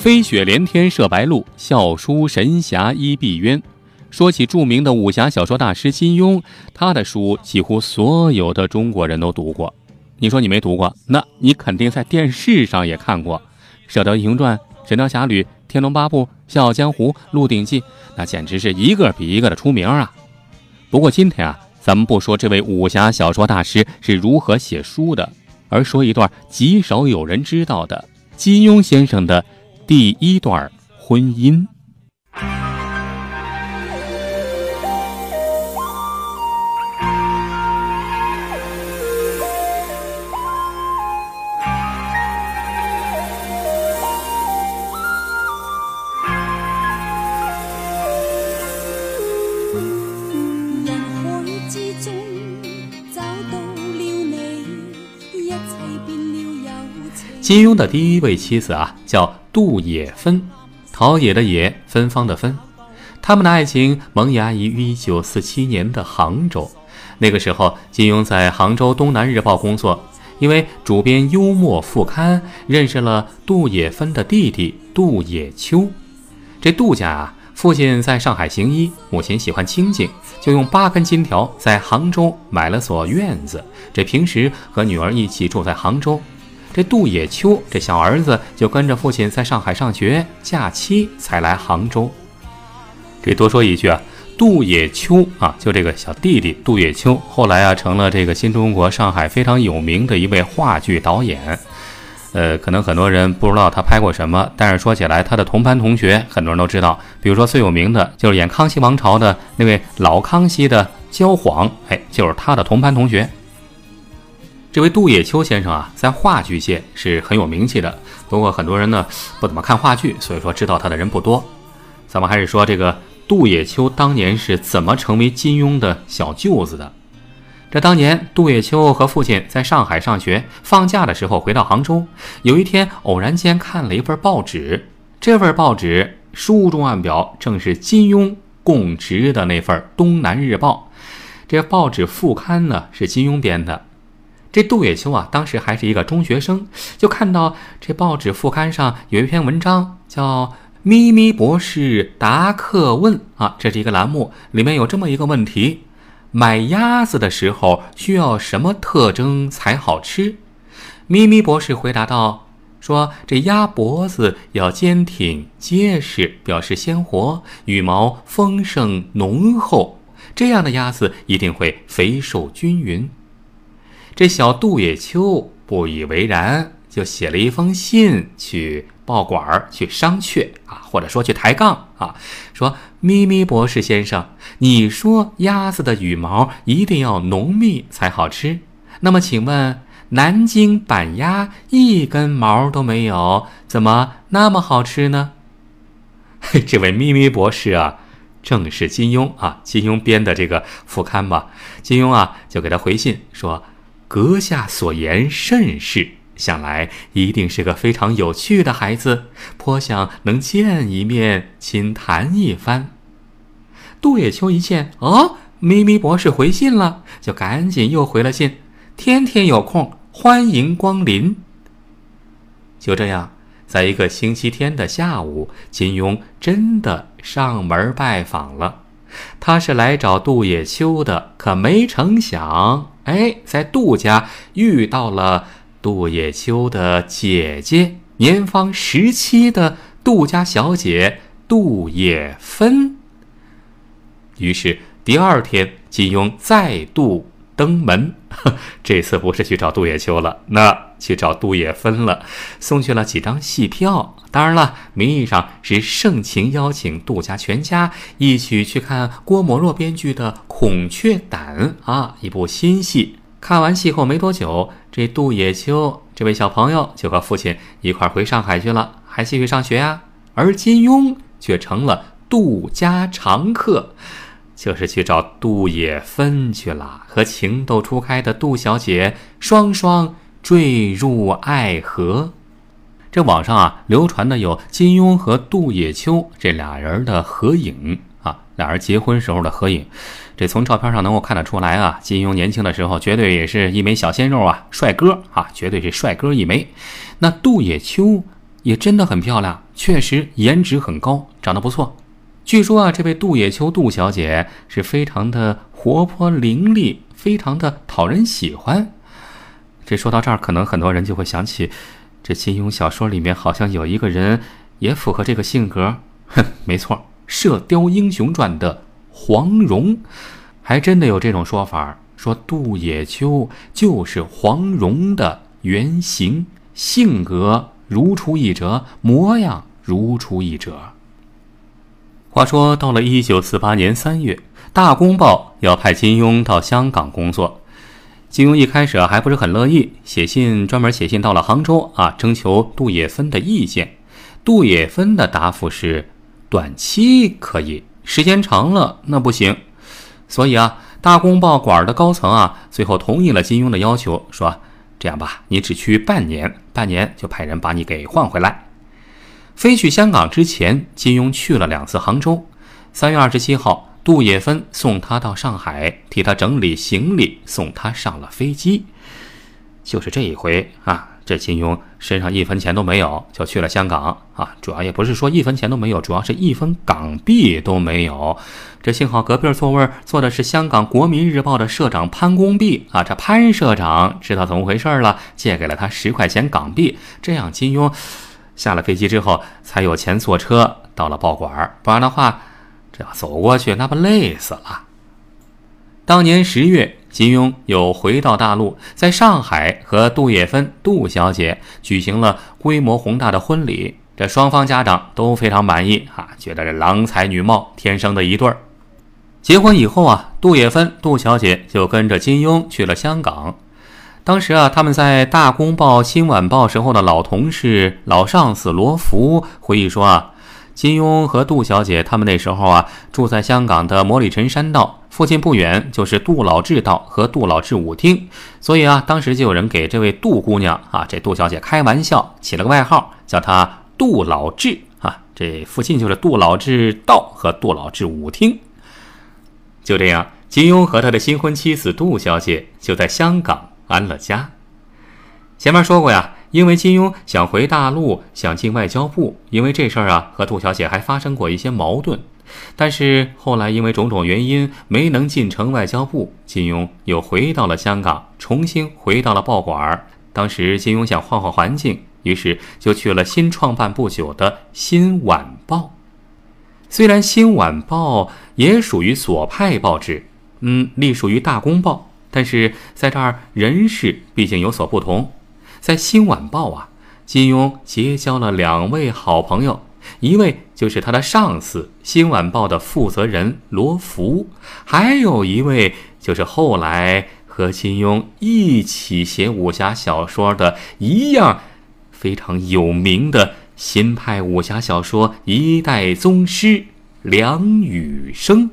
飞雪连天射白鹿，笑书神侠倚碧鸳。说起著名的武侠小说大师金庸，他的书几乎所有的中国人都读过。你说你没读过，那你肯定在电视上也看过《射雕英雄传》《神雕侠侣》《天龙八部》《笑傲江湖》《鹿鼎记》，那简直是一个比一个的出名啊！不过今天啊，咱们不说这位武侠小说大师是如何写书的，而说一段极少有人知道的金庸先生的第一段婚姻。金庸的第一位妻子啊，叫杜野芬，陶冶的冶，芬芳的芬。他们的爱情萌芽于一九四七年的杭州。那个时候，金庸在杭州《东南日报》工作，因为主编幽默副刊，认识了杜野芬的弟弟杜野秋。这杜家啊，父亲在上海行医，母亲喜欢清静，就用八根金条在杭州买了所院子。这平时和女儿一起住在杭州。这杜野秋这小儿子就跟着父亲在上海上学，假期才来杭州。这多说一句啊，杜野秋啊，就这个小弟弟杜野秋，后来啊成了这个新中国上海非常有名的一位话剧导演。呃，可能很多人不知道他拍过什么，但是说起来，他的同班同学很多人都知道，比如说最有名的就是演康熙王朝的那位老康熙的焦晃，哎，就是他的同班同学。这位杜野秋先生啊，在话剧界是很有名气的。不过很多人呢不怎么看话剧，所以说知道他的人不多。咱们还是说这个杜野秋当年是怎么成为金庸的小舅子的。这当年杜野秋和父亲在上海上学，放假的时候回到杭州，有一天偶然间看了一份报纸，这份报纸书中暗表正是金庸供职的那份《东南日报》。这报纸副刊呢是金庸编的。这杜月秋啊，当时还是一个中学生，就看到这报纸副刊上有一篇文章，叫《咪咪博士答客问》啊，这是一个栏目，里面有这么一个问题：买鸭子的时候需要什么特征才好吃？咪咪博士回答道：“说这鸭脖子要坚挺结实，表示鲜活，羽毛丰盛浓厚，这样的鸭子一定会肥瘦均匀。”这小杜野秋不以为然，就写了一封信去报馆去商榷啊，或者说去抬杠啊，说咪咪博士先生，你说鸭子的羽毛一定要浓密才好吃，那么请问南京板鸭一根毛都没有，怎么那么好吃呢？这位咪咪博士啊，正是金庸啊，金庸编的这个副刊吧？金庸啊，就给他回信说。阁下所言甚是，想来一定是个非常有趣的孩子，颇想能见一面，亲谈一番。杜野秋一见，哦，咪咪博士回信了，就赶紧又回了信，天天有空，欢迎光临。就这样，在一个星期天的下午，金庸真的上门拜访了。他是来找杜野秋的，可没成想，哎，在杜家遇到了杜野秋的姐姐，年方十七的杜家小姐杜野芬。于是第二天，金庸再度。登门，这次不是去找杜野秋了，那去找杜野芬了，送去了几张戏票。当然了，名义上是盛情邀请杜家全家一起去看郭沫若编剧的《孔雀胆》啊，一部新戏。看完戏后没多久，这杜野秋这位小朋友就和父亲一块回上海去了，还继续上学呀。而金庸却成了杜家常客。就是去找杜野芬去了，和情窦初开的杜小姐双双坠入爱河。这网上啊流传的有金庸和杜野秋这俩人的合影啊，俩人结婚时候的合影。这从照片上能够看得出来啊，金庸年轻的时候绝对也是一枚小鲜肉啊，帅哥啊，绝对是帅哥一枚。那杜野秋也真的很漂亮，确实颜值很高，长得不错。据说啊，这位杜野秋杜小姐是非常的活泼伶俐，非常的讨人喜欢。这说到这儿，可能很多人就会想起，这金庸小说里面好像有一个人也符合这个性格。哼，没错，《射雕英雄传》的黄蓉，还真的有这种说法，说杜野秋就是黄蓉的原型，性格如出一辙，模样如出一辙。话说到了一九四八年三月，《大公报》要派金庸到香港工作，金庸一开始还不是很乐意，写信专门写信到了杭州啊，征求杜野芬的意见。杜野芬的答复是。短期可以，时间长了那不行。所以啊，大公报馆的高层啊，最后同意了金庸的要求，说：“这样吧，你只去半年，半年就派人把你给换回来。”飞去香港之前，金庸去了两次杭州。三月二十七号，杜野芬送他到上海，替他整理行李，送他上了飞机。就是这一回啊。这金庸身上一分钱都没有，就去了香港啊！主要也不是说一分钱都没有，主要是一分港币都没有。这幸好隔壁座位坐的是香港《国民日报》的社长潘公弼啊！这潘社长知道怎么回事了，借给了他十块钱港币，这样金庸下了飞机之后才有钱坐车到了报馆，不然的话，这要走过去那不累死了。当年十月。金庸又回到大陆，在上海和杜月芬杜小姐举行了规模宏大的婚礼。这双方家长都非常满意啊，觉得这郎才女貌，天生的一对儿。结婚以后啊，杜月芬杜小姐就跟着金庸去了香港。当时啊，他们在《大公报》《新晚报》时候的老同事、老上司罗福回忆说啊，金庸和杜小姐他们那时候啊，住在香港的摩里臣山道。附近不远就是杜老志道和杜老志舞厅，所以啊，当时就有人给这位杜姑娘啊，这杜小姐开玩笑，起了个外号，叫她杜老志啊。这附近就是杜老志道和杜老志舞厅。就这样，金庸和他的新婚妻子杜小姐就在香港安了家。前面说过呀，因为金庸想回大陆，想进外交部，因为这事儿啊，和杜小姐还发生过一些矛盾。但是后来因为种种原因没能进城外交部，金庸又回到了香港，重新回到了报馆。当时金庸想换换环境，于是就去了新创办不久的《新晚报》。虽然《新晚报》也属于左派报纸，嗯，隶属于《大公报》，但是在这儿人事毕竟有所不同。在《新晚报》啊，金庸结交了两位好朋友。一位就是他的上司，《新晚报》的负责人罗福，还有一位就是后来和金庸一起写武侠小说的一样非常有名的新派武侠小说一代宗师梁羽生。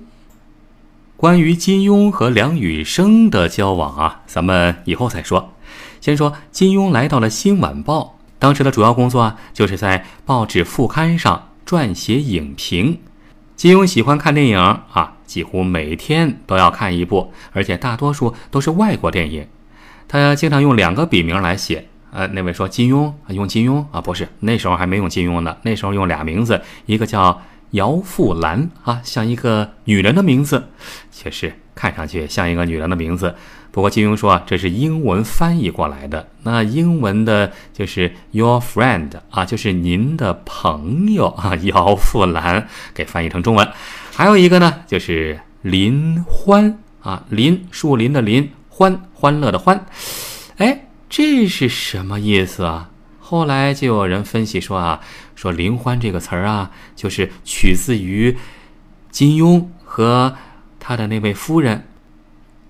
关于金庸和梁羽生的交往啊，咱们以后再说。先说金庸来到了《新晚报》。当时的主要工作啊，就是在报纸副刊上撰写影评。金庸喜欢看电影啊，几乎每天都要看一部，而且大多数都是外国电影。他经常用两个笔名来写。呃，那位说金庸用金庸啊，不是那时候还没用金庸呢，那时候用俩名字，一个叫姚富兰啊，像一个女人的名字，确实看上去像一个女人的名字。不过金庸说啊，这是英文翻译过来的。那英文的就是 your friend 啊，就是您的朋友啊，姚富兰给翻译成中文。还有一个呢，就是林欢啊，林树林的林，欢欢乐的欢。哎，这是什么意思啊？后来就有人分析说啊，说林欢这个词儿啊，就是取自于金庸和他的那位夫人。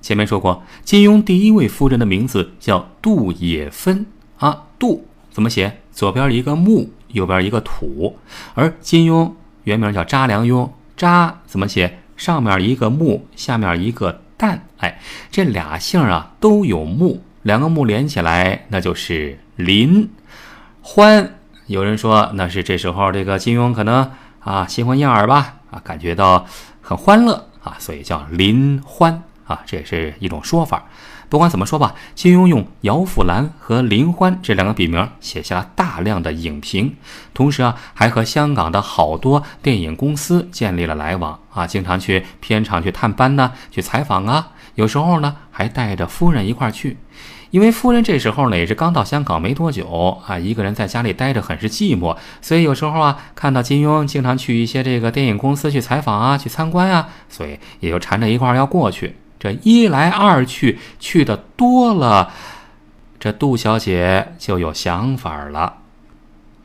前面说过，金庸第一位夫人的名字叫杜也芬啊，杜怎么写？左边一个木，右边一个土。而金庸原名叫查良镛，查怎么写？上面一个木，下面一个旦。哎，这俩姓啊都有木，两个木连起来，那就是林欢。有人说那是这时候这个金庸可能啊新婚燕尔吧啊，感觉到很欢乐啊，所以叫林欢。啊，这也是一种说法。不管怎么说吧，金庸用姚富兰和林欢这两个笔名写下了大量的影评，同时啊，还和香港的好多电影公司建立了来往啊，经常去片场去探班呢，去采访啊，有时候呢还带着夫人一块儿去。因为夫人这时候呢也是刚到香港没多久啊，一个人在家里待着很是寂寞，所以有时候啊看到金庸经常去一些这个电影公司去采访啊、去参观啊，所以也就缠着一块儿要过去。这一来二去，去的多了，这杜小姐就有想法了。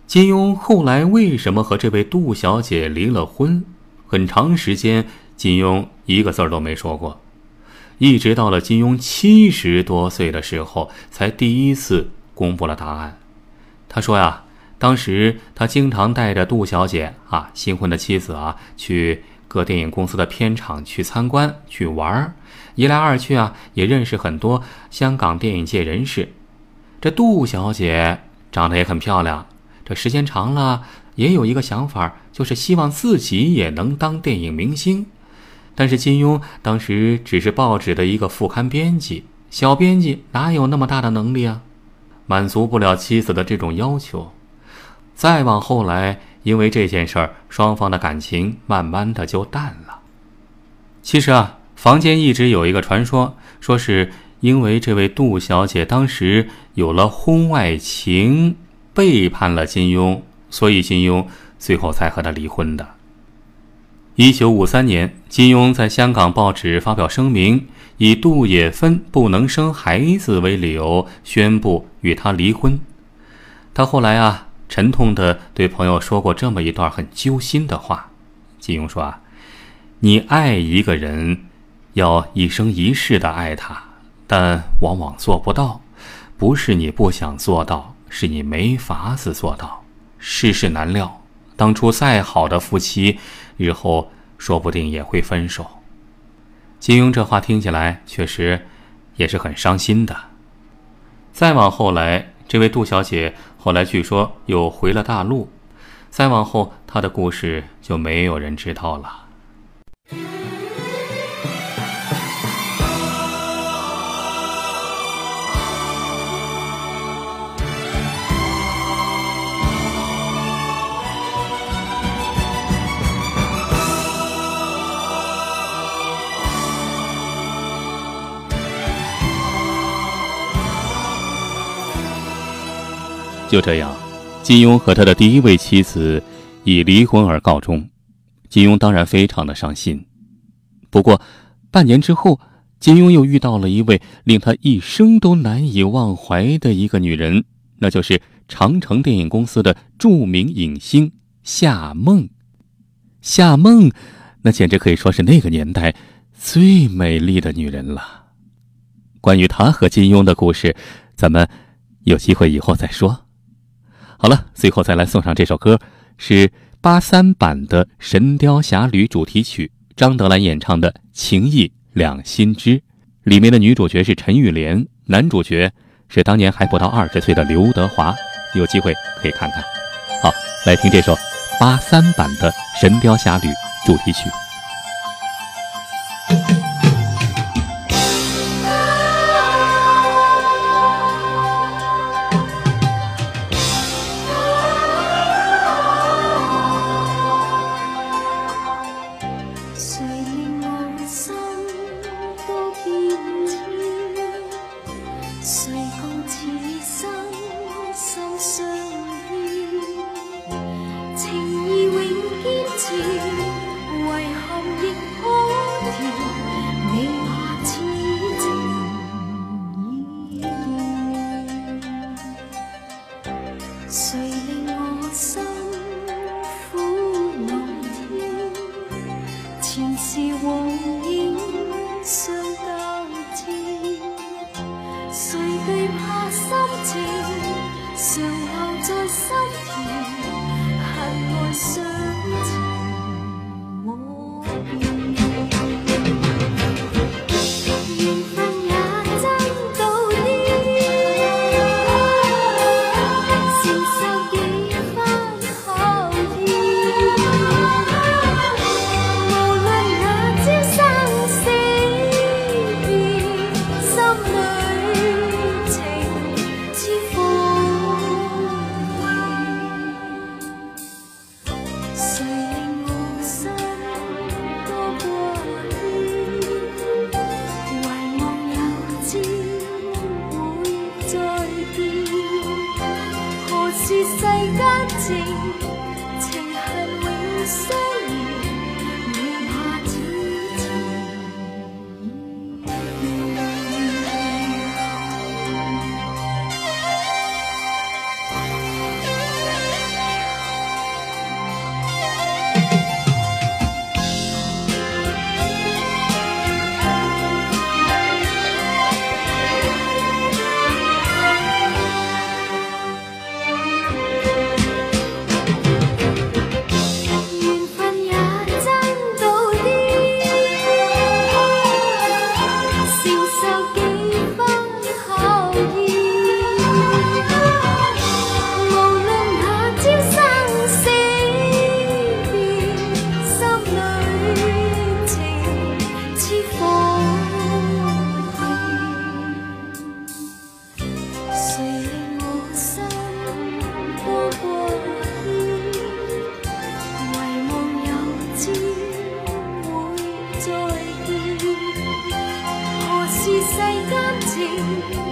金庸后来为什么和这位杜小姐离了婚？很长时间，金庸一个字儿都没说过。一直到了金庸七十多岁的时候，才第一次公布了答案。他说呀，当时他经常带着杜小姐啊，新婚的妻子啊，去各电影公司的片场去参观、去玩儿。一来二去啊，也认识很多香港电影界人士。这杜小姐长得也很漂亮，这时间长了，也有一个想法，就是希望自己也能当电影明星。但是金庸当时只是报纸的一个副刊编辑，小编辑哪有那么大的能力啊？满足不了妻子的这种要求。再往后来，因为这件事儿，双方的感情慢慢的就淡了。其实啊，坊间一直有一个传说，说是因为这位杜小姐当时有了婚外情，背叛了金庸，所以金庸最后才和她离婚的。一九五三年，金庸在香港报纸发表声明，以杜也芬不能生孩子为理由，宣布与他离婚。他后来啊，沉痛地对朋友说过这么一段很揪心的话。金庸说：“啊，你爱一个人，要一生一世的爱他，但往往做不到，不是你不想做到，是你没法子做到。世事难料，当初再好的夫妻。”日后说不定也会分手。金庸这话听起来确实也是很伤心的。再往后来，这位杜小姐后来据说又回了大陆。再往后，她的故事就没有人知道了。就这样，金庸和他的第一位妻子以离婚而告终。金庸当然非常的伤心。不过，半年之后，金庸又遇到了一位令他一生都难以忘怀的一个女人，那就是长城电影公司的著名影星夏梦。夏梦，那简直可以说是那个年代最美丽的女人了。关于她和金庸的故事，咱们有机会以后再说。好了，最后再来送上这首歌，是八三版的《神雕侠侣》主题曲，张德兰演唱的《情义两心知》，里面的女主角是陈玉莲，男主角是当年还不到二十岁的刘德华，有机会可以看看。好，来听这首八三版的《神雕侠侣》主题曲。So see.